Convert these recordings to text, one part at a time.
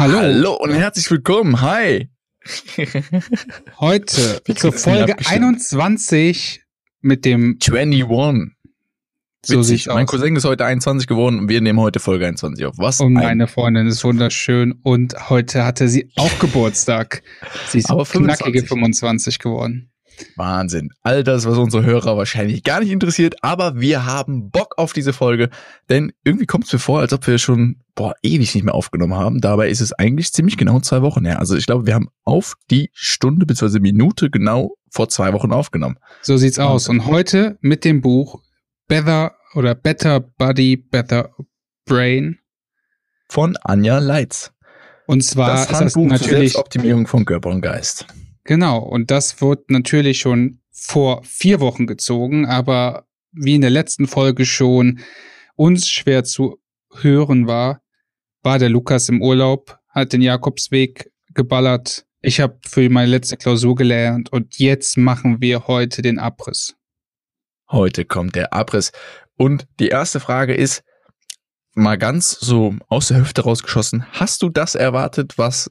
Hallo. Hallo und herzlich willkommen. Hi. Heute zur Folge abgestimmt. 21 mit dem 21. So Witzig. Mein aus. Cousin ist heute 21 geworden und wir nehmen heute Folge 21 auf. Was? Und ein- meine Freundin ist wunderschön und heute hatte sie auch Geburtstag. Sie ist Aber knackige 25. 25 geworden. Wahnsinn. All das, was unsere Hörer wahrscheinlich gar nicht interessiert, aber wir haben Bock auf diese Folge, denn irgendwie kommt es mir vor, als ob wir schon boah, ewig nicht mehr aufgenommen haben. Dabei ist es eigentlich ziemlich genau zwei Wochen her. Also ich glaube, wir haben auf die Stunde bzw. Minute genau vor zwei Wochen aufgenommen. So sieht's aus. Und heute mit dem Buch Better oder Better Body, Better Brain. Von Anja Leitz. Und zwar das ist das Handbuch zur natürlich Selbstoptimierung von Körper und Geist. Genau, und das wird natürlich schon vor vier Wochen gezogen, aber wie in der letzten Folge schon uns schwer zu hören war, war der Lukas im Urlaub, hat den Jakobsweg geballert. Ich habe für meine letzte Klausur gelernt und jetzt machen wir heute den Abriss. Heute kommt der Abriss. Und die erste Frage ist, mal ganz so aus der Hüfte rausgeschossen, hast du das erwartet, was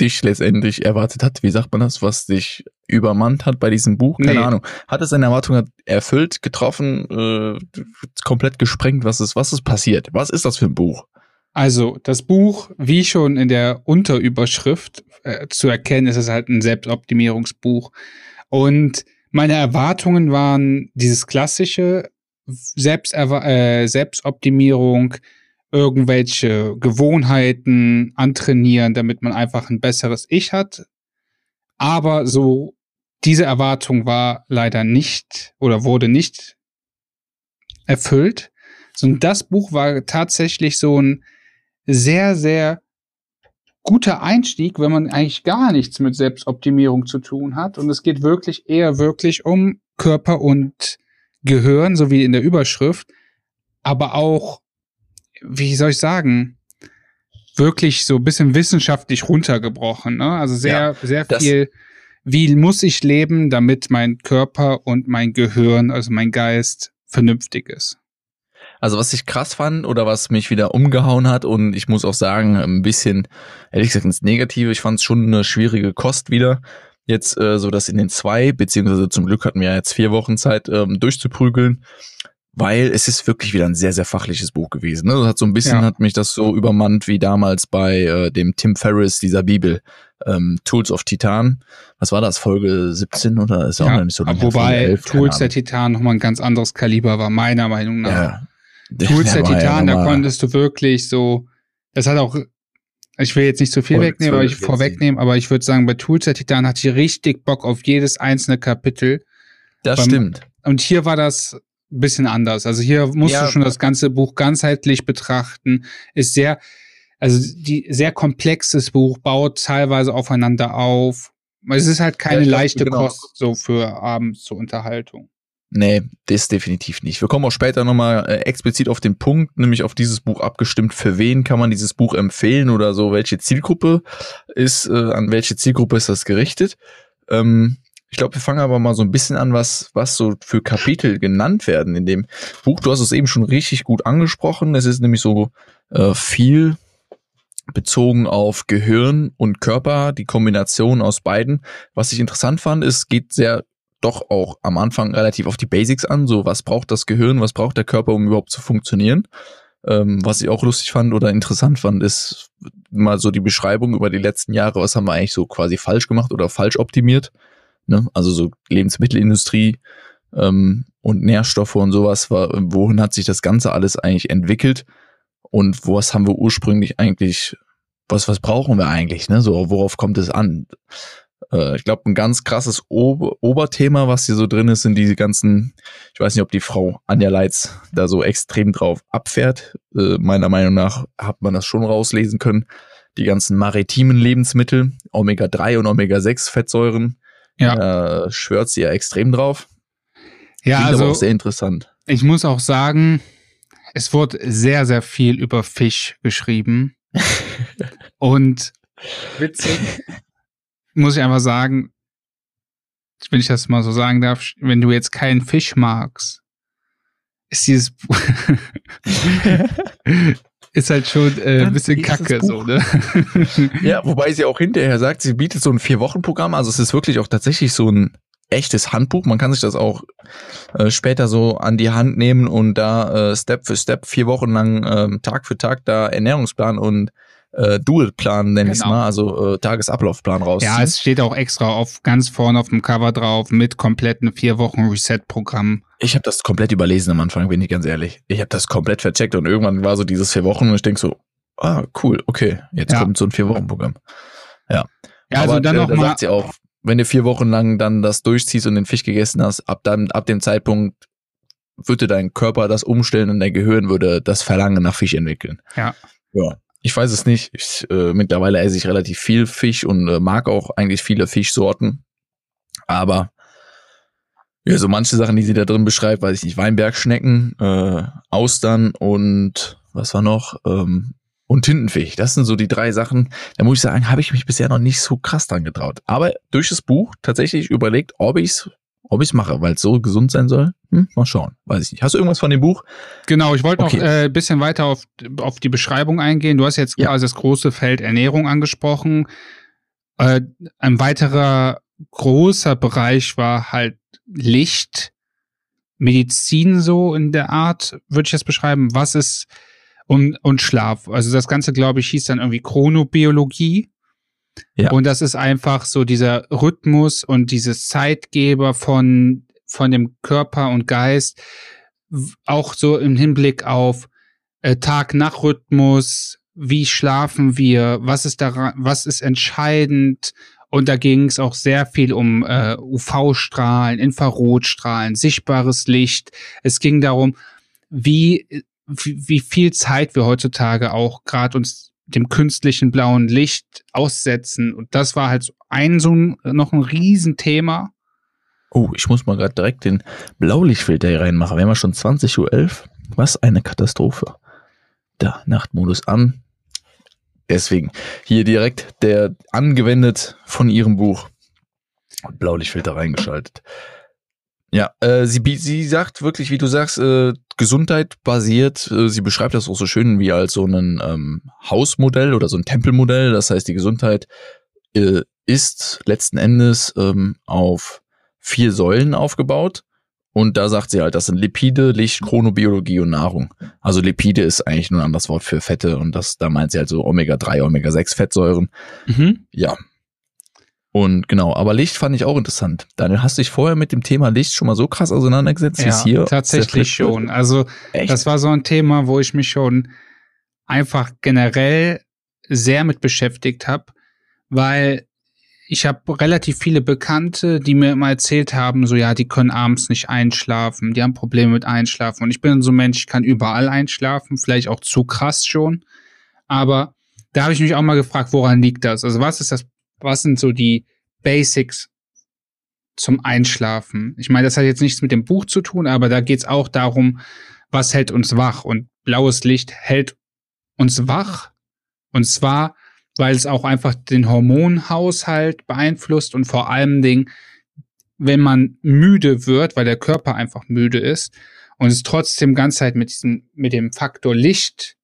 dich letztendlich erwartet hat? Wie sagt man das? Was dich übermannt hat bei diesem Buch? Keine Nee. Ahnung. Hat es deine Erwartungen erfüllt, getroffen, äh, komplett gesprengt? Was ist, was ist passiert? Was ist das für ein Buch? Also, das Buch, wie schon in der Unterüberschrift äh, zu erkennen, ist es halt ein Selbstoptimierungsbuch. Und meine Erwartungen waren dieses klassische Selbsterwa äh, Selbstoptimierung, irgendwelche Gewohnheiten antrainieren, damit man einfach ein besseres Ich hat. Aber so, diese Erwartung war leider nicht oder wurde nicht erfüllt. Und das Buch war tatsächlich so ein sehr, sehr guter Einstieg, wenn man eigentlich gar nichts mit Selbstoptimierung zu tun hat. Und es geht wirklich eher wirklich um Körper und Gehirn, so wie in der Überschrift, aber auch, wie soll ich sagen, wirklich so ein bisschen wissenschaftlich runtergebrochen. Ne? Also sehr, sehr das- viel, wie muss ich leben, damit mein Körper und mein Gehirn, also mein Geist, vernünftig ist. Also was ich krass fand oder was mich wieder umgehauen hat und ich muss auch sagen, ein bisschen, ehrlich gesagt, ins Negative, ich fand es schon eine schwierige Kost wieder. Jetzt äh, so das in den zwei, beziehungsweise zum Glück hatten wir ja jetzt vier Wochen Zeit, ähm, durchzuprügeln, weil es ist wirklich wieder ein sehr, sehr fachliches Buch gewesen. Ne? Das hat so ein bisschen, Ja. hat mich das so übermannt wie damals bei äh, dem Tim Ferriss, dieser Bibel, ähm, Tools of Titan. Was war das, Folge 17 oder ist auch noch nicht so lange? wobei 11, keine Tools der. Titan nochmal ein ganz anderes Kaliber war, meiner Meinung nach. ja. Tools der ja Titan, da nochmal- konntest du wirklich so, das hat auch, ich will jetzt nicht zu viel Folge wegnehmen, aber 12 ich vorwegnehmen, aber ich würde sagen, bei Tools der Titan hatte ich richtig Bock auf jedes einzelne Kapitel. Das beim- stimmt. Und hier war das ein bisschen anders. Also hier musst Ja. du schon das ganze Buch ganzheitlich betrachten. Ist sehr, also die sehr komplexes Buch, baut teilweise aufeinander auf. Es ist halt keine Ja, leichte genau. Kost so für abends zur Unterhaltung. Nee, das definitiv nicht. Wir kommen auch später nochmal äh, explizit auf den Punkt, nämlich auf dieses Buch abgestimmt. Für wen kann man dieses Buch empfehlen oder so? Welche Zielgruppe ist, äh, an welche Zielgruppe ist das gerichtet? Ähm, ich glaube, wir fangen aber mal so ein bisschen an, was, was so für Kapitel genannt werden in dem Buch. Du hast es eben schon richtig gut angesprochen. Es ist nämlich so äh, viel bezogen auf Gehirn und Körper, die Kombination aus beiden. Was ich interessant fand, ist, geht sehr doch auch am Anfang relativ auf die Basics an. So, was braucht das Gehirn, was braucht der Körper, um überhaupt zu funktionieren? Ähm, was ich auch lustig fand oder interessant fand, ist mal so die Beschreibung über die letzten Jahre, was haben wir eigentlich so quasi falsch gemacht oder falsch optimiert. Ne? Also so Lebensmittelindustrie ähm, und Nährstoffe und sowas, war, wohin hat sich das Ganze alles eigentlich entwickelt und was haben wir ursprünglich eigentlich, was, was brauchen wir eigentlich, ne? So, worauf kommt es an? Äh, ich glaube, ein ganz krasses Ober Oberthema, was hier so drin ist, sind diese ganzen, ich weiß nicht, ob die Frau Anja Leitz da so extrem drauf abfährt. Äh, meiner Meinung nach hat man das schon rauslesen können. Die ganzen maritimen Lebensmittel, Omega-3 und Omega-6 Fettsäuren, ja. äh, schwört sie ja extrem drauf. Ja, Klingt also aber auch sehr interessant. Ich muss auch sagen, es wurde sehr, sehr viel über Fisch geschrieben. und witzig, muss ich einfach sagen, wenn ich das mal so sagen darf, wenn du jetzt keinen Fisch magst, ist dieses ist halt schon äh, ein bisschen kacke so, ne? ja, wobei sie auch hinterher sagt, sie bietet so ein Vier-Wochen-Programm, also es ist wirklich auch tatsächlich so ein echtes Handbuch. Man kann sich das auch äh, später so an die Hand nehmen und da äh, Step für Step vier Wochen lang äh, Tag für Tag da Ernährungsplan und äh, Dual-Plan, nenne genau. ich mal, also äh, Tagesablaufplan raus. Ja, es steht auch extra auf ganz vorne auf dem Cover drauf mit kompletten vier Wochen Reset-Programm. Ich habe das komplett überlesen am Anfang, bin ich ganz ehrlich. Ich habe das komplett vercheckt und irgendwann war so dieses vier Wochen und ich denk so, ah, cool, okay, jetzt ja. kommt so ein vier-Wochen-Programm. Ja. Ja, also Aber, dann äh, noch da mal, sagt sie auch, wenn du vier Wochen lang dann das durchziehst und den Fisch gegessen hast, ab dann, ab dem Zeitpunkt würde dein Körper das umstellen und dein Gehirn würde das Verlangen nach Fisch entwickeln. Ja. Ja. Ich weiß es nicht. Ich, äh, mittlerweile esse ich relativ viel Fisch und äh, mag auch eigentlich viele Fischsorten. Aber ja, so manche Sachen, die sie da drin beschreibt, weiß ich nicht, Weinbergschnecken, äh, Austern und was war noch? Ähm, und Tintenfisch. Das sind so die drei Sachen. Da muss ich sagen, habe ich mich bisher noch nicht so krass dran getraut. Aber durch das Buch tatsächlich überlegt, ob ich es ob ich's mache, weil es so gesund sein soll. Hm, mal schauen, weiß ich nicht. Hast du irgendwas von dem Buch? Genau, ich wollte okay. noch ein äh, bisschen weiter auf, auf die Beschreibung eingehen. Du hast jetzt ja. quasi das große Feld Ernährung angesprochen. Äh, ein weiterer großer Bereich war halt Licht, Medizin so in der Art, würde ich das beschreiben. Was ist und, und Schlaf. Also das Ganze, glaube ich, hieß dann irgendwie Chronobiologie. Ja. Und das ist einfach so dieser Rhythmus und dieses Zeitgeber von, von dem Körper und Geist. Auch so im Hinblick auf äh, Tag-Nach-Rhythmus. Wie schlafen wir? Was ist daran, was ist entscheidend? Und da ging es auch sehr viel um äh, UV-Strahlen, Infrarotstrahlen, sichtbares Licht. Es ging darum, wie wie, wie viel Zeit wir heutzutage auch gerade uns dem künstlichen blauen Licht aussetzen. Und das war halt so ein so ein, noch ein Riesenthema. Oh, ich muss mal gerade direkt den Blaulichtfilter hier reinmachen. Wir haben ja schon 20.11 Uhr. Was eine Katastrophe. Da, Nachtmodus an. Deswegen hier direkt der angewendet von ihrem Buch. Blaulichtfilter reingeschaltet. Ja, äh, sie, sie sagt wirklich, wie du sagst, äh, Gesundheit basiert. Äh, sie beschreibt das auch so schön wie als so ein ähm, Hausmodell oder so ein Tempelmodell. Das heißt, die Gesundheit äh, ist letzten Endes ähm, auf vier Säulen aufgebaut. Und da sagt sie halt, das sind Lipide, Licht, Chronobiologie und Nahrung. Also Lipide ist eigentlich nur ein anderes Wort für Fette und das, da meint sie halt so Omega-3, Omega-6 Fettsäuren. Mhm. Ja, und genau, aber Licht fand ich auch interessant. Daniel, hast du dich vorher mit dem Thema Licht schon mal so krass auseinandergesetzt, wie es hier? Tatsächlich schon. Also Echt? das war so ein Thema, wo ich mich schon einfach generell sehr mit beschäftigt habe, weil ich habe relativ viele Bekannte, die mir immer erzählt haben, so ja, die können abends nicht einschlafen, die haben Probleme mit Einschlafen. Und ich bin so ein Mensch, ich kann überall einschlafen, vielleicht auch zu krass schon. Aber da habe ich mich auch mal gefragt, woran liegt das? Also was ist das was sind so die Basics zum Einschlafen? Ich meine, das hat jetzt nichts mit dem Buch zu tun, aber da geht es auch darum, was hält uns wach? Und blaues Licht hält uns wach. Und zwar, weil es auch einfach den Hormonhaushalt beeinflusst und vor allem Dingen, wenn man müde wird, weil der Körper einfach müde ist und es trotzdem ganz Zeit mit diesem, mit dem Faktor Licht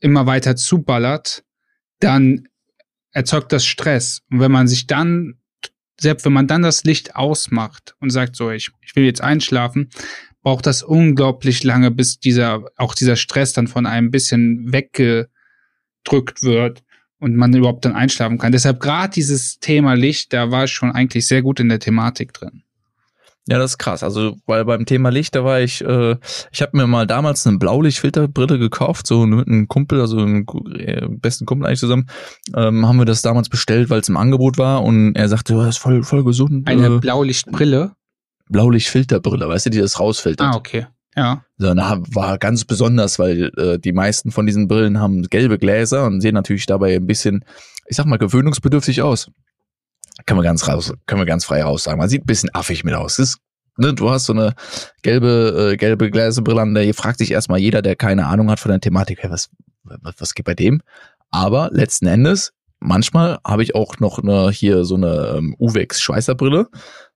immer weiter zuballert, dann erzeugt das Stress. Und wenn man sich dann, selbst wenn man dann das Licht ausmacht und sagt, so, ich, ich will jetzt einschlafen, braucht das unglaublich lange, bis dieser, auch dieser Stress dann von einem bisschen weggedrückt wird und man überhaupt dann einschlafen kann. Deshalb gerade dieses Thema Licht, da war ich schon eigentlich sehr gut in der Thematik drin. Ja, das ist krass. Also, weil beim Thema Licht, da war ich, äh, ich habe mir mal damals eine Blaulichtfilterbrille gekauft, so mit einem Kumpel, also einem äh, besten Kumpel eigentlich zusammen, ähm, haben wir das damals bestellt, weil es im Angebot war und er sagte, das ist voll, voll gesund. Eine äh, Blaulichtbrille? Blaulichtfilterbrille, weißt du, die das rausfiltert. Ah, okay. Ja. So, na, war ganz besonders, weil äh, die meisten von diesen Brillen haben gelbe Gläser und sehen natürlich dabei ein bisschen, ich sag mal, gewöhnungsbedürftig aus. Können wir ganz raus, können wir ganz frei raus sagen. Man sieht ein bisschen affig mit aus. Ist, ne, du hast so eine gelbe, äh, gelbe Gläserbrille an, da fragt sich erstmal jeder, der keine Ahnung hat von der Thematik, hey, was, was, was geht bei dem? Aber letzten Endes, manchmal habe ich auch noch eine, hier so eine ähm, Uvex Schweißerbrille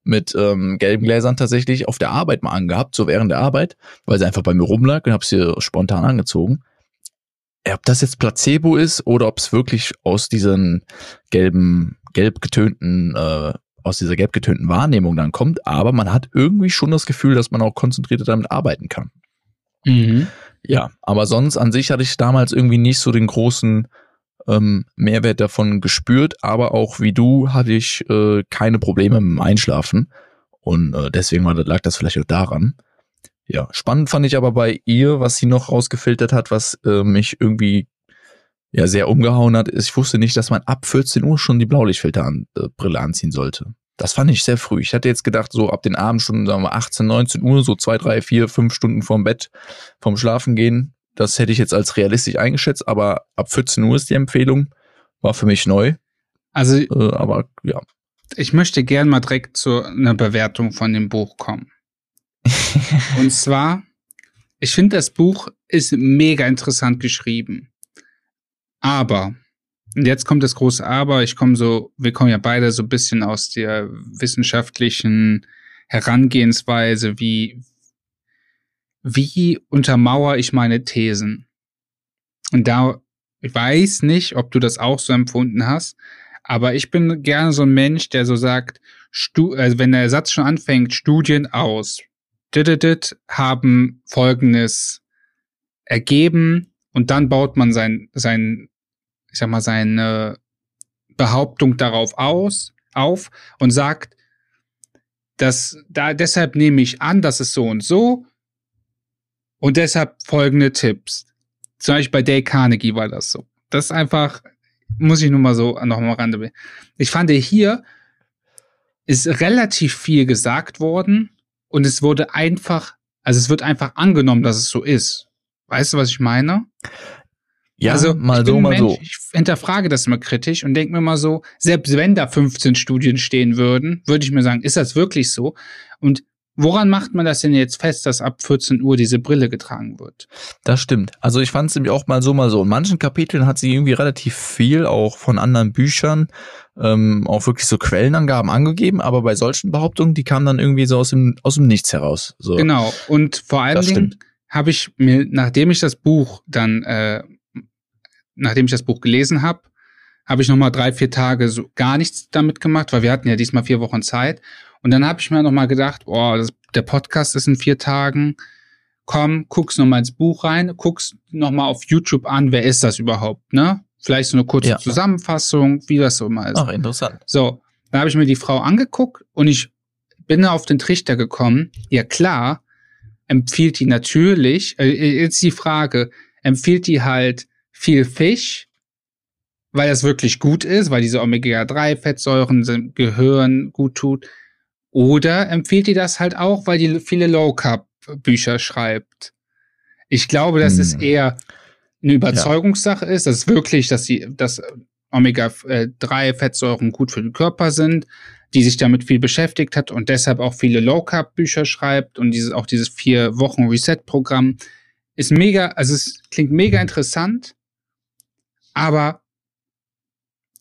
mit ähm, gelben Gläsern tatsächlich auf der Arbeit mal angehabt, so während der Arbeit, weil sie einfach bei mir rumlag und habe sie spontan angezogen. Ob das jetzt Placebo ist oder ob es wirklich aus diesen gelben gelb getönten, äh, aus dieser gelb getönten Wahrnehmung dann kommt, aber man hat irgendwie schon das Gefühl, dass man auch konzentrierter damit arbeiten kann. Mhm. Ja, aber sonst an sich hatte ich damals irgendwie nicht so den großen ähm, Mehrwert davon gespürt, aber auch wie du hatte ich äh, keine Probleme mit dem Einschlafen und äh, deswegen war, lag das vielleicht auch daran. Ja, spannend fand ich aber bei ihr, was sie noch rausgefiltert hat, was äh, mich irgendwie ja sehr umgehauen hat, ist, ich wusste nicht, dass man ab 14 Uhr schon die Blaulichtfilterbrille äh, anziehen sollte. Das fand ich sehr früh. Ich hatte jetzt gedacht, so ab den Abendstunden, sagen wir 18, 19 Uhr, so zwei, drei, vier, fünf Stunden vorm Bett, vorm Schlafen gehen. Das hätte ich jetzt als realistisch eingeschätzt, aber ab 14 Uhr ist die Empfehlung. War für mich neu. Also, Äh, aber ja. ich möchte gern mal direkt zu einer Bewertung von dem Buch kommen. Und zwar, ich finde, das Buch ist mega interessant geschrieben. Aber, und jetzt kommt das große Aber, ich komme so, wir kommen ja beide so ein bisschen aus der wissenschaftlichen Herangehensweise, wie, wie untermauere ich meine Thesen? Und da, ich weiß nicht, ob du das auch so empfunden hast, aber ich bin gerne so ein Mensch, der so sagt, Stu also wenn der Satz schon anfängt, Studien aus dit, haben folgendes ergeben und dann baut man sein, sein, ich sag mal, seine Behauptung darauf aus, auf und sagt, dass da deshalb nehme ich an, dass es so und so und deshalb folgende Tipps. Zum Beispiel bei Dale Carnegie war das so. Das ist einfach, muss ich nur mal so noch mal ran. Ich fand hier ist relativ viel gesagt worden und es wurde einfach, also es wird einfach angenommen, dass es so ist. Weißt du, was ich meine? Ja, also, mal ich so, mal Mensch, so. Ich hinterfrage das immer kritisch und denke mir mal so, selbst wenn da 15 Studien stehen würden, würde ich mir sagen, ist das wirklich so? Und woran macht man das denn jetzt fest, dass ab 14 Uhr diese Brille getragen wird? Das stimmt. Also ich fand es nämlich auch mal so, mal so. In manchen Kapiteln hat sie irgendwie relativ viel auch von anderen Büchern, ähm, auch wirklich so Quellenangaben angegeben, aber bei solchen Behauptungen, die kamen dann irgendwie so aus dem, aus dem Nichts heraus. So. Genau. Und vor allen Dingen habe ich mir, nachdem ich das Buch dann, äh, nachdem ich das Buch gelesen habe, habe ich nochmal drei, vier Tage so gar nichts damit gemacht, weil wir hatten ja diesmal vier Wochen Zeit. Und dann habe ich mir nochmal gedacht, oh, das, der Podcast ist in vier Tagen. Komm, guckst nochmal ins Buch rein, guckst nochmal auf YouTube an, wer ist das überhaupt, ne? Vielleicht so eine kurze Ja. Zusammenfassung, wie das so mal ist. Ach, interessant. So, da habe ich mir die Frau angeguckt und ich bin auf den Trichter gekommen. Ja klar, empfiehlt die natürlich, äh, jetzt die Frage, empfiehlt die halt viel Fisch, weil das wirklich gut ist, weil diese Omega-3-Fettsäuren dem Gehirn gut tut, oder empfiehlt die das halt auch, weil die viele Low-Carb-Bücher schreibt? Ich glaube, dass es Hm. eher eine Überzeugungssache ist, dass wirklich, dass die, dass Omega-3-Fettsäuren gut für den Körper sind, die sich damit viel beschäftigt hat und deshalb auch viele Low-Carb-Bücher schreibt und dieses, auch dieses vier Wochen Reset-Programm ist mega, also es klingt mega interessant, aber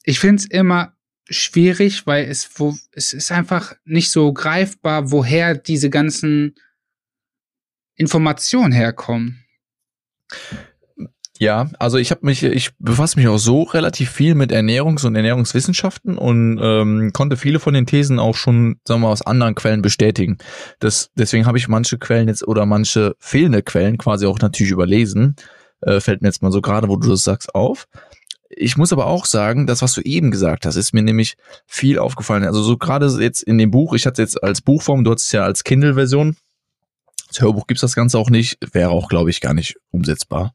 ich finde es immer schwierig, weil es, wo, es ist einfach nicht so greifbar, woher diese ganzen Informationen herkommen. Ja, also ich habe mich, ich befasse mich auch so relativ viel mit Ernährungs- und Ernährungswissenschaften und ähm, konnte viele von den Thesen auch schon, sagen wir mal, aus anderen Quellen bestätigen. Das, deswegen habe ich manche Quellen jetzt oder manche fehlende Quellen quasi auch natürlich überlesen. Äh, fällt mir jetzt mal so gerade, wo du das sagst, auf. ich muss aber auch sagen, das, was du eben gesagt hast, ist mir nämlich viel aufgefallen. Also so gerade jetzt in dem Buch, ich hatte es jetzt als Buchform, du hattest es ja als Kindle-Version. Als Hörbuch gibt's das Ganze auch nicht, wäre auch, glaube ich, gar nicht umsetzbar.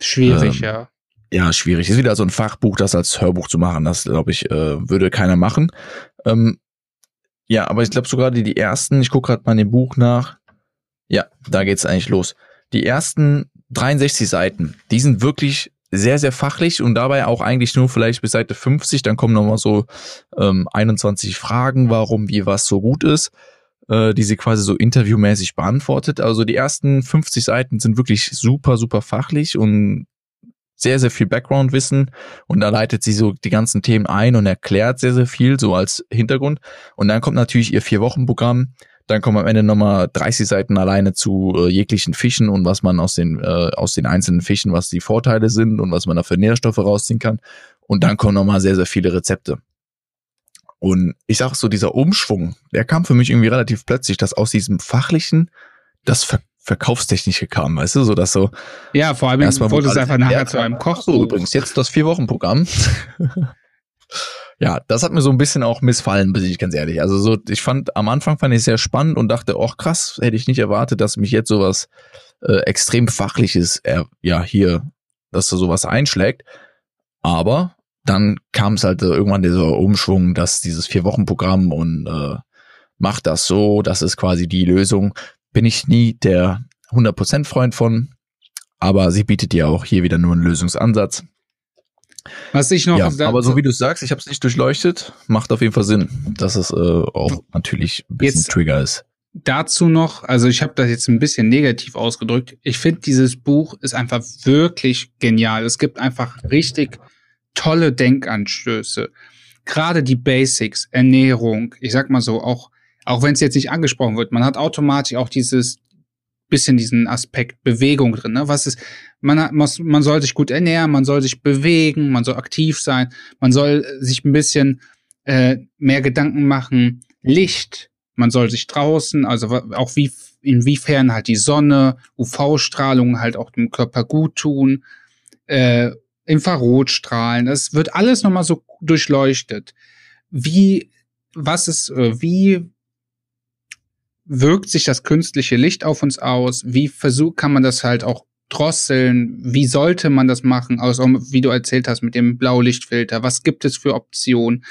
Schwierig, ähm, ja. Ja, schwierig. Ist wieder so ein Fachbuch, das als Hörbuch zu machen. Das, glaube ich, äh, würde keiner machen. Ähm, ja, aber ich glaube sogar die, die ersten, ich gucke gerade mal in dem Buch nach. Ja, da geht's eigentlich los. Die ersten 63 Seiten, die sind wirklich sehr, sehr fachlich und dabei auch eigentlich nur vielleicht bis Seite 50. Dann kommen nochmal so ähm, 21 Fragen, warum, wie, was so gut ist, äh, die sie quasi so interviewmäßig beantwortet. Also die ersten 50 Seiten sind wirklich super, super fachlich und sehr, sehr viel Background-Wissen und da leitet sie so die ganzen Themen ein und erklärt sehr, sehr viel so als Hintergrund. Und dann kommt natürlich ihr Vier-Wochen-Programm. Dann kommen am Ende nochmal 30 Seiten alleine zu äh, jeglichen Fischen und was man aus den, äh, aus den einzelnen Fischen, was die Vorteile sind und was man da für Nährstoffe rausziehen kann. Und dann kommen nochmal sehr, sehr viele Rezepte. Und ich sag so, dieser Umschwung, der kam für mich irgendwie relativ plötzlich, dass aus diesem fachlichen das Ver Verkaufstechnische kam, weißt du, so dass so. Ja, vor allem wurde es einfach nachher zu einem Koch. So, übrigens, jetzt das Vier-Wochen-Programm. ja, das hat mir so ein bisschen auch missfallen, bin ich ganz ehrlich. Also so, ich fand, am Anfang fand ich es sehr spannend und dachte, oh krass, hätte ich nicht erwartet, dass mich jetzt sowas äh, extrem fachliches, äh, ja, hier, dass da sowas einschlägt. Aber dann kam es halt äh, irgendwann dieser Umschwung, dass dieses Vier-Wochen-Programm und äh, macht das so, das ist quasi die Lösung bin ich nie der 100% Freund von, aber sie bietet dir auch hier wieder nur einen Lösungsansatz. Was ich noch. Ja, aber so wie du sagst, ich habe es nicht durchleuchtet, macht auf jeden Fall Sinn, dass es äh, auch natürlich ein bisschen jetzt Trigger ist. Dazu noch, also ich habe das jetzt ein bisschen negativ ausgedrückt. Ich finde, dieses Buch ist einfach wirklich genial. Es gibt einfach richtig tolle Denkanstöße. Gerade die Basics, Ernährung, ich sag mal so, auch auch wenn es jetzt nicht angesprochen wird, man hat automatisch auch dieses bisschen diesen Aspekt Bewegung drin. Ne? Was ist, man, hat, man soll sich gut ernähren, man soll sich bewegen, man soll aktiv sein, man soll sich ein bisschen äh, mehr Gedanken machen. Licht, man soll sich draußen, also auch wie inwiefern halt die Sonne, UV-Strahlung halt auch dem Körper gut tun, äh, Infrarotstrahlen, das wird alles nochmal so durchleuchtet. Wie, was ist, äh, wie wirkt sich das künstliche Licht auf uns aus? Wie versucht, kann man das halt auch drosseln? Wie sollte man das machen? Also, wie du erzählt hast mit dem Blaulichtfilter. Was gibt es für Optionen?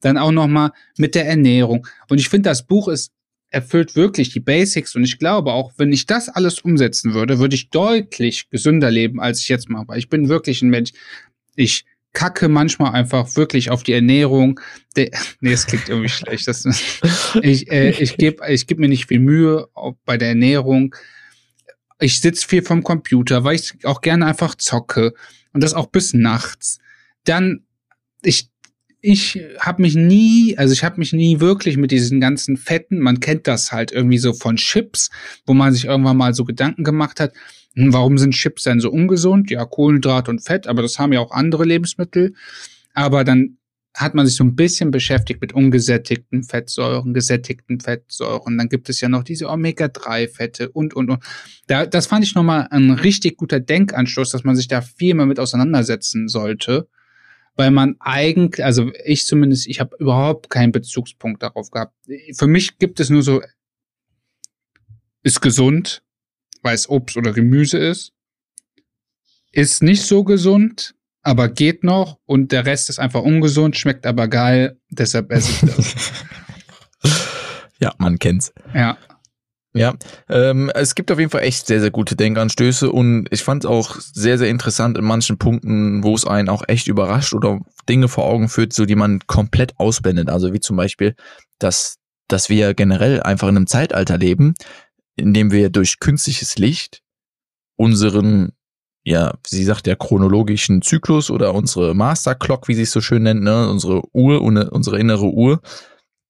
Dann auch nochmal mit der Ernährung. Und ich finde, das Buch ist erfüllt wirklich die Basics und ich glaube auch, wenn ich das alles umsetzen würde, würde ich deutlich gesünder leben, als ich jetzt mache. Ich bin wirklich ein Mensch, ich kacke manchmal einfach wirklich auf die Ernährung. De nee, es klingt irgendwie schlecht. Das, ich äh, ich gebe ich geb mir nicht viel Mühe bei der Ernährung. Ich sitze viel vom Computer, weil ich auch gerne einfach zocke und das auch bis nachts. Dann ich ich habe mich nie, also ich habe mich nie wirklich mit diesen ganzen Fetten, man kennt das halt irgendwie so von Chips, wo man sich irgendwann mal so Gedanken gemacht hat, warum sind Chips denn so ungesund? Ja, Kohlenhydrat und Fett, aber das haben ja auch andere Lebensmittel. Aber dann hat man sich so ein bisschen beschäftigt mit ungesättigten Fettsäuren, gesättigten Fettsäuren. Dann gibt es ja noch diese Omega-3-Fette und, und, und. Da, das fand ich nochmal ein richtig guter Denkanstoß, dass man sich da viel mehr mit auseinandersetzen sollte. Weil man eigentlich, also ich zumindest, ich habe überhaupt keinen Bezugspunkt darauf gehabt. Für mich gibt es nur so, ist gesund, weil es Obst oder Gemüse ist. Ist nicht so gesund, aber geht noch und der Rest ist einfach ungesund, schmeckt aber geil, deshalb esse ich das. ja, man kennt's. Ja. Ja, ähm, es gibt auf jeden Fall echt sehr, sehr gute Denkanstöße und ich fand es auch sehr, sehr interessant in manchen Punkten, wo es einen auch echt überrascht oder Dinge vor Augen führt, so die man komplett ausblendet. Also wie zum Beispiel, dass, dass wir generell einfach in einem Zeitalter leben, indem wir durch künstliches Licht unseren, ja, sie sagt ja chronologischen Zyklus oder unsere Master Clock, wie sie es so schön nennt, ne, unsere Uhr, unsere innere Uhr,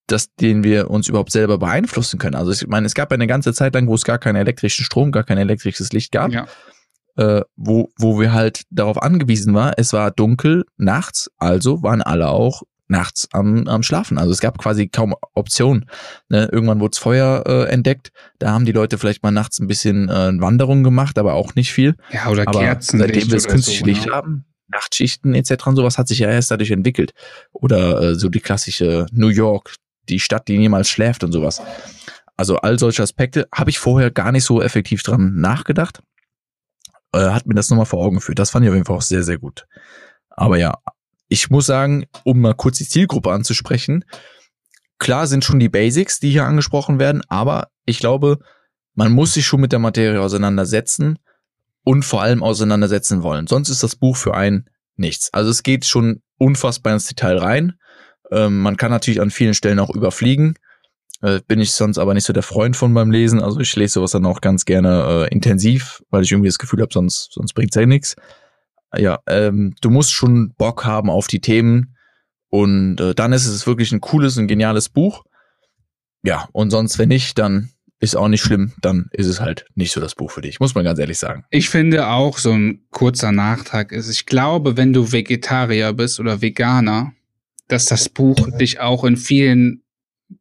dass den wir uns überhaupt selber beeinflussen können. Also ich meine, es gab eine ganze Zeit lang, wo es gar keinen elektrischen Strom, gar kein elektrisches Licht gab. Ja. Äh, wo, wo wir halt darauf angewiesen war, es war dunkel nachts, also waren alle auch nachts am, am Schlafen. Also es gab quasi kaum Optionen. Ne? Irgendwann wurde Feuer äh, entdeckt. Da haben die Leute vielleicht mal nachts ein bisschen äh, Wanderung gemacht, aber auch nicht viel. Ja, oder aber Kerzen. Seitdem wir das künstliche so, Licht ja. haben, Nachtschichten etc. und sowas hat sich ja erst dadurch entwickelt. Oder äh, so die klassische New York, die Stadt, die niemals schläft und sowas. Also all solche Aspekte habe ich vorher gar nicht so effektiv dran nachgedacht. Äh, hat mir das nochmal vor Augen geführt. Das fand ich auf jeden Fall auch sehr, sehr gut. Aber ja, ich muss sagen, um mal kurz die Zielgruppe anzusprechen, klar sind schon die Basics, die hier angesprochen werden, aber ich glaube, man muss sich schon mit der Materie auseinandersetzen und vor allem auseinandersetzen wollen. Sonst ist das Buch für einen nichts. Also es geht schon unfassbar ins Detail rein. Ähm, man kann natürlich an vielen Stellen auch überfliegen. Äh, bin ich sonst aber nicht so der Freund von beim Lesen. Also ich lese sowas dann auch ganz gerne äh, intensiv, weil ich irgendwie das Gefühl habe, sonst, sonst bringt's ja nichts. Ja, ähm, du musst schon Bock haben auf die Themen. Und äh, dann ist es wirklich ein cooles und geniales Buch. Ja, und sonst, wenn nicht, dann ist auch nicht schlimm, dann ist es halt nicht so das Buch für dich, muss man ganz ehrlich sagen. Ich finde auch so ein kurzer Nachtrag ist, ich glaube, wenn du Vegetarier bist oder Veganer, dass das Buch dich auch in vielen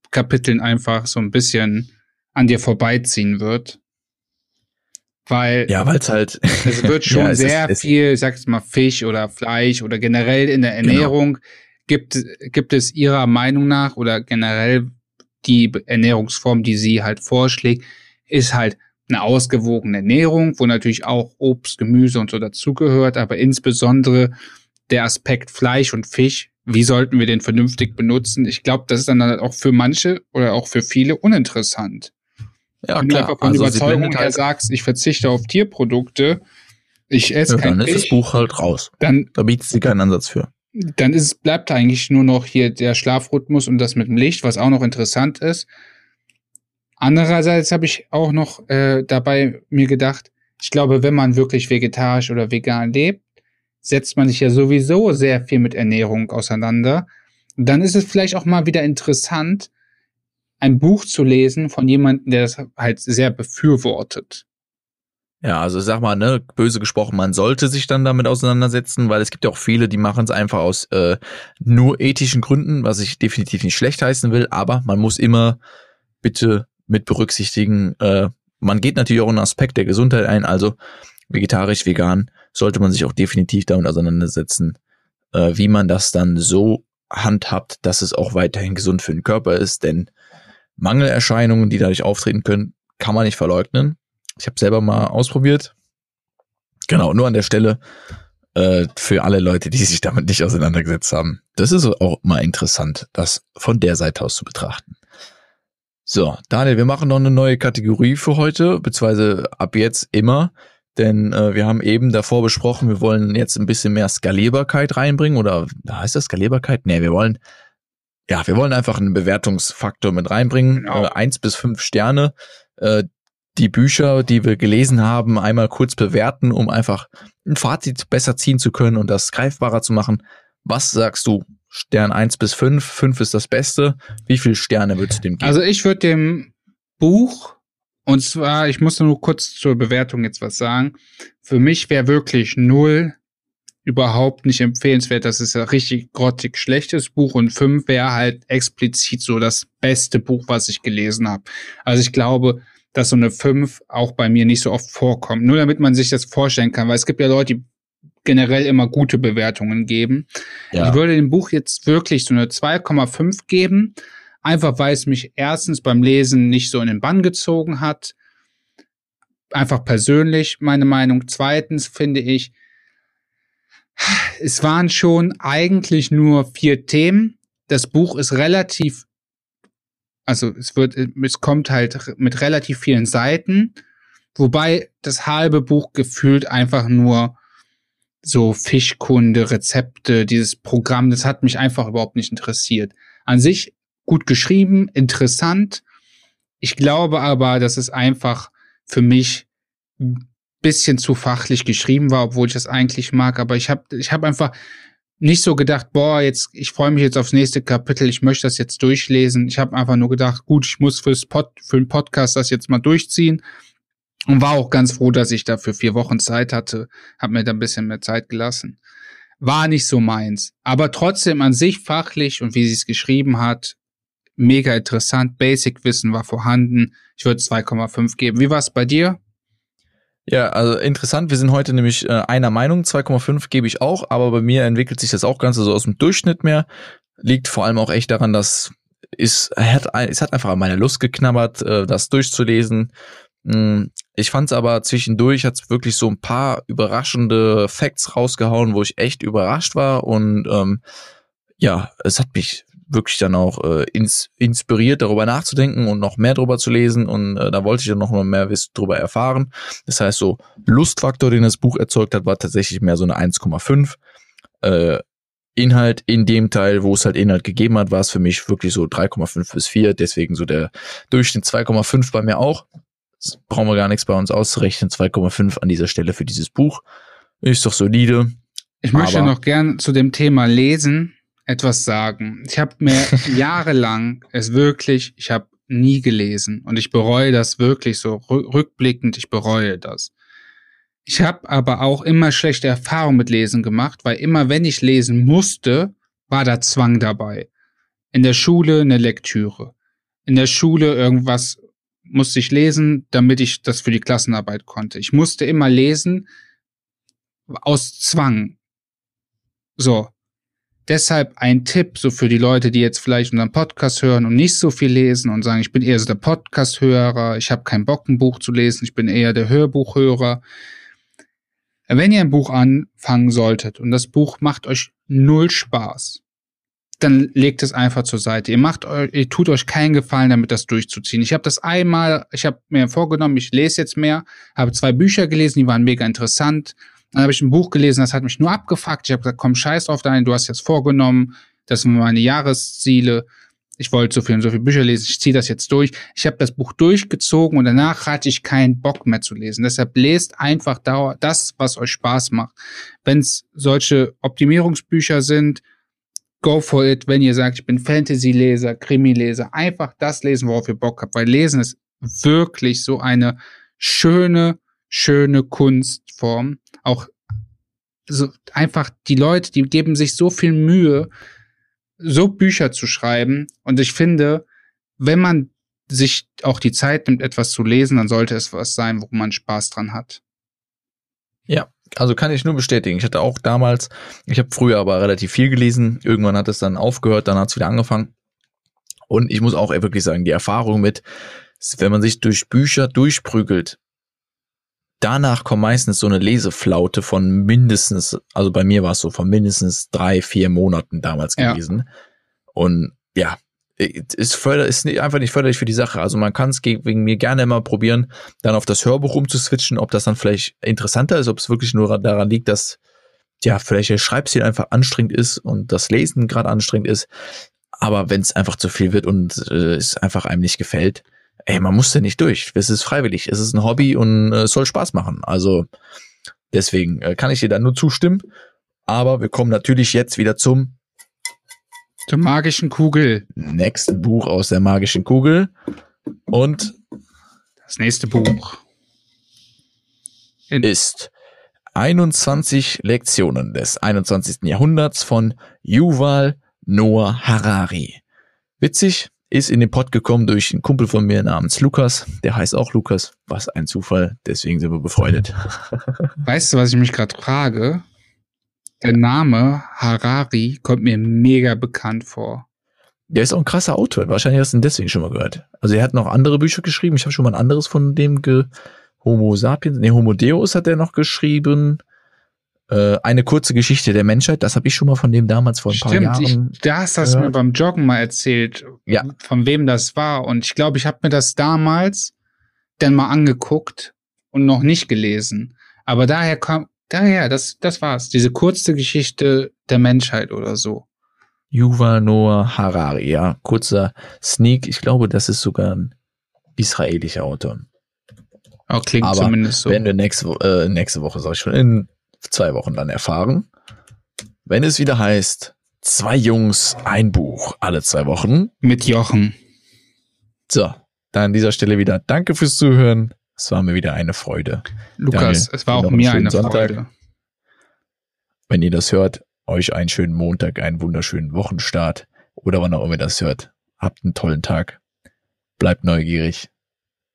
Kapiteln einfach so ein bisschen an dir vorbeiziehen wird. Weil ja, weil es halt es wird schon ja, es sehr ist, viel, sag ich mal, Fisch oder Fleisch oder generell in der genau. Ernährung genau. gibt, gibt es ihrer Meinung nach oder generell die Ernährungsform, die sie halt vorschlägt, ist halt eine ausgewogene Ernährung, wo natürlich auch Obst, Gemüse und so dazugehört, aber insbesondere der Aspekt Fleisch und Fisch, wie sollten wir den vernünftig benutzen? Ich glaube, das ist dann halt auch für manche oder auch für viele uninteressant. Ja, Wenn klar. du einfach von also Überzeugung her halt sagst, ich verzichte auf Tierprodukte, ich esse ja, kein Dann Fisch, ist das Buch halt raus. Dann, da bietet sie keinen Ansatz für. Dann ist, bleibt eigentlich nur noch hier der Schlafrhythmus und das mit dem Licht, was auch noch interessant ist. Andererseits habe ich auch noch äh, dabei mir gedacht, ich glaube, wenn man wirklich vegetarisch oder vegan lebt, setzt man sich ja sowieso sehr viel mit Ernährung auseinander. Dann ist es vielleicht auch mal wieder interessant, ein Buch zu lesen von jemandem, der das halt sehr befürwortet. Ja, also sag mal, ne, böse gesprochen, man sollte sich dann damit auseinandersetzen, weil es gibt ja auch viele, die machen es einfach aus äh, nur ethischen Gründen, was ich definitiv nicht schlecht heißen will, aber man muss immer bitte mit berücksichtigen, äh, man geht natürlich auch einen Aspekt der Gesundheit ein, also vegetarisch, vegan, sollte man sich auch definitiv damit auseinandersetzen, äh, wie man das dann so handhabt, dass es auch weiterhin gesund für den Körper ist, denn Mangelerscheinungen, die dadurch auftreten können, kann man nicht verleugnen. Ich habe selber mal ausprobiert. Genau, nur an der Stelle äh, für alle Leute, die sich damit nicht auseinandergesetzt haben. Das ist auch mal interessant, das von der Seite aus zu betrachten. So, Daniel, wir machen noch eine neue Kategorie für heute, beziehungsweise ab jetzt immer, denn äh, wir haben eben davor besprochen, wir wollen jetzt ein bisschen mehr Skalierbarkeit reinbringen oder heißt das Skalierbarkeit? Nee, wir wollen ja, wir wollen einfach einen Bewertungsfaktor mit reinbringen. Genau. Äh, eins bis fünf Sterne. Äh, die Bücher, die wir gelesen haben, einmal kurz bewerten, um einfach ein Fazit besser ziehen zu können und das greifbarer zu machen. Was sagst du? Stern eins bis fünf. Fünf ist das Beste. Wie viele Sterne würdest du dem geben? Also ich würde dem Buch, und zwar, ich muss nur kurz zur Bewertung jetzt was sagen. Für mich wäre wirklich null überhaupt nicht empfehlenswert. Das ist ein richtig grottig schlechtes Buch und fünf wäre halt explizit so das beste Buch, was ich gelesen habe. Also ich glaube, dass so eine fünf auch bei mir nicht so oft vorkommt. Nur damit man sich das vorstellen kann, weil es gibt ja Leute, die generell immer gute Bewertungen geben. Ja. Ich würde dem Buch jetzt wirklich so eine 2,5 geben, einfach weil es mich erstens beim Lesen nicht so in den Bann gezogen hat. Einfach persönlich meine Meinung. Zweitens finde ich, es waren schon eigentlich nur vier Themen. Das Buch ist relativ, also es wird, es kommt halt mit relativ vielen Seiten, wobei das halbe Buch gefühlt einfach nur so Fischkunde, Rezepte, dieses Programm, das hat mich einfach überhaupt nicht interessiert. An sich gut geschrieben, interessant. Ich glaube aber, dass es einfach für mich bisschen zu fachlich geschrieben war, obwohl ich das eigentlich mag. Aber ich habe ich hab einfach nicht so gedacht, boah, jetzt ich freue mich jetzt aufs nächste Kapitel, ich möchte das jetzt durchlesen. Ich habe einfach nur gedacht, gut, ich muss fürs Pod, für den Podcast das jetzt mal durchziehen und war auch ganz froh, dass ich dafür vier Wochen Zeit hatte, habe mir da ein bisschen mehr Zeit gelassen. War nicht so meins, aber trotzdem an sich fachlich und wie sie es geschrieben hat, mega interessant. Basic Wissen war vorhanden. Ich würde 2,5 geben. Wie war es bei dir? Ja, also interessant. Wir sind heute nämlich äh, einer Meinung. 2,5 gebe ich auch, aber bei mir entwickelt sich das auch ganz so aus dem Durchschnitt mehr. Liegt vor allem auch echt daran, dass es hat, es hat einfach an meine Lust geknabbert, äh, das durchzulesen. Hm, ich fand es aber zwischendurch hat es wirklich so ein paar überraschende Facts rausgehauen, wo ich echt überrascht war und ähm, ja, es hat mich wirklich dann auch äh, ins, inspiriert, darüber nachzudenken und noch mehr darüber zu lesen. Und äh, da wollte ich dann noch mal mehr Wissen darüber erfahren. Das heißt, so Lustfaktor, den das Buch erzeugt hat, war tatsächlich mehr so eine 1,5. Äh, Inhalt in dem Teil, wo es halt Inhalt gegeben hat, war es für mich wirklich so 3,5 bis 4. Deswegen so der Durchschnitt 2,5 bei mir auch. Das brauchen wir gar nichts bei uns auszurechnen. 2,5 an dieser Stelle für dieses Buch. Ist doch solide. Ich möchte noch gern zu dem Thema lesen etwas sagen. Ich habe mir jahrelang es wirklich, ich habe nie gelesen und ich bereue das wirklich so rückblickend, ich bereue das. Ich habe aber auch immer schlechte Erfahrungen mit Lesen gemacht, weil immer wenn ich lesen musste, war da Zwang dabei. In der Schule eine Lektüre. In der Schule irgendwas musste ich lesen, damit ich das für die Klassenarbeit konnte. Ich musste immer lesen aus Zwang. So. Deshalb ein Tipp so für die Leute, die jetzt vielleicht unseren Podcast hören und nicht so viel lesen und sagen, ich bin eher so der Podcast-Hörer, ich habe keinen Bock, ein Buch zu lesen, ich bin eher der Hörbuchhörer. Wenn ihr ein Buch anfangen solltet und das Buch macht euch null Spaß, dann legt es einfach zur Seite. Ihr macht euch, ihr tut euch keinen Gefallen damit, das durchzuziehen. Ich habe das einmal, ich habe mir vorgenommen, ich lese jetzt mehr, habe zwei Bücher gelesen, die waren mega interessant dann habe ich ein Buch gelesen, das hat mich nur abgefuckt. Ich habe gesagt, komm, scheiß drauf dein, du hast jetzt vorgenommen, das sind meine Jahresziele. Ich wollte so viel und so viele Bücher lesen, ich ziehe das jetzt durch. Ich habe das Buch durchgezogen und danach hatte ich keinen Bock mehr zu lesen. Deshalb lest einfach das, was euch Spaß macht. Wenn es solche Optimierungsbücher sind, go for it. Wenn ihr sagt, ich bin Fantasy-Leser, Krimi-Leser, einfach das lesen, worauf ihr Bock habt. Weil Lesen ist wirklich so eine schöne, schöne Kunstform. Auch so einfach die Leute, die geben sich so viel Mühe, so Bücher zu schreiben. Und ich finde, wenn man sich auch die Zeit nimmt, etwas zu lesen, dann sollte es was sein, wo man Spaß dran hat. Ja, also kann ich nur bestätigen. Ich hatte auch damals, ich habe früher aber relativ viel gelesen. Irgendwann hat es dann aufgehört, dann hat es wieder angefangen. Und ich muss auch wirklich sagen, die Erfahrung mit, wenn man sich durch Bücher durchprügelt, danach kommt meistens so eine Leseflaute von mindestens, also bei mir war es so von mindestens drei, vier Monaten damals gewesen. Ja. Und ja, ist, förder, ist einfach nicht förderlich für die Sache. Also man kann es wegen mir gerne immer probieren, dann auf das Hörbuch umzuswitchen, ob das dann vielleicht interessanter ist, ob es wirklich nur daran liegt, dass ja vielleicht der Schreibstil einfach anstrengend ist und das Lesen gerade anstrengend ist. Aber wenn es einfach zu viel wird und äh, es einfach einem nicht gefällt, ey, man muss ja nicht durch. Es ist freiwillig. Es ist ein Hobby und äh, es soll Spaß machen. Also deswegen äh, kann ich dir da nur zustimmen. Aber wir kommen natürlich jetzt wieder zum zur magischen Kugel. Nächsten Buch aus der magischen Kugel. Und das nächste Buch ist 21 Lektionen des 21. Jahrhunderts von Yuval Noah Harari. Witzig, ist in den Pod gekommen durch einen Kumpel von mir namens Lukas. Der heißt auch Lukas. Was ein Zufall. Deswegen sind wir befreundet. Weißt du, was ich mich gerade frage? Der Name Harari kommt mir mega bekannt vor. Der ist auch ein krasser Autor. Wahrscheinlich hast du ihn deswegen schon mal gehört. Also er hat noch andere Bücher geschrieben. Ich habe schon mal ein anderes von dem ge Homo sapiens, nee, Homo Deus hat er noch geschrieben. Äh, eine kurze Geschichte der Menschheit, das habe ich schon mal von dem damals vor ein Stimmt, paar Jahren. Ich, das hast du mir beim Joggen mal erzählt, ja. von wem das war. Und ich glaube, ich habe mir das damals dann mal angeguckt und noch nicht gelesen. Aber daher kam, daher, das, das war's. Diese kurze Geschichte der Menschheit oder so. Yuval Noah Harari, ja. Kurzer Sneak. Ich glaube, das ist sogar ein israelischer Autor. Oh, klingt Aber zumindest so. Werden wir nächste, äh, nächste Woche, sag ich schon, in zwei Wochen dann erfahren. Wenn es wieder heißt, zwei Jungs, ein Buch, alle zwei Wochen. Mit Jochen. So, dann an dieser Stelle wieder danke fürs Zuhören. Es war mir wieder eine Freude. Lukas, Daniel, es war auch mir eine Sonntag. Freude. Wenn ihr das hört, euch einen schönen Montag, einen wunderschönen Wochenstart oder wann auch immer ihr das hört. Habt einen tollen Tag. Bleibt neugierig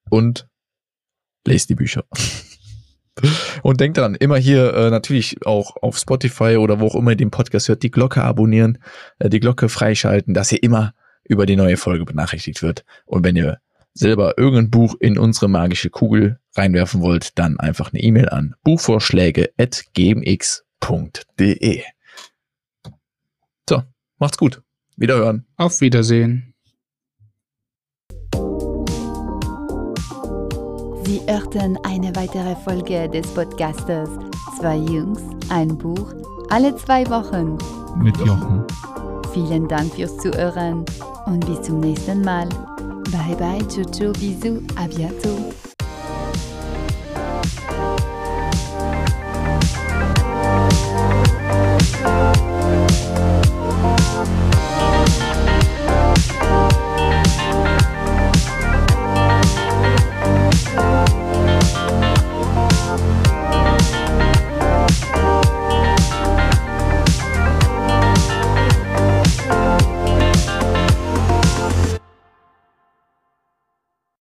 und lest die Bücher. Und denkt dran, immer hier äh, natürlich auch auf Spotify oder wo auch immer ihr den Podcast hört, die Glocke abonnieren, äh, die Glocke freischalten, dass ihr immer über die neue Folge benachrichtigt wird. Und wenn ihr selber irgendein Buch in unsere magische Kugel reinwerfen wollt, dann einfach eine E-Mail an buchvorschläge.gmx.de. So, macht's gut. Wiederhören. Auf Wiedersehen. Sie hörten eine weitere Folge des Podcasters Zwei Jungs, ein Buch, alle zwei Wochen. Mit Jochen. Vielen Dank fürs Zuhören und bis zum nächsten Mal. Bye bye, ciao, ciao, bisous, à bientôt.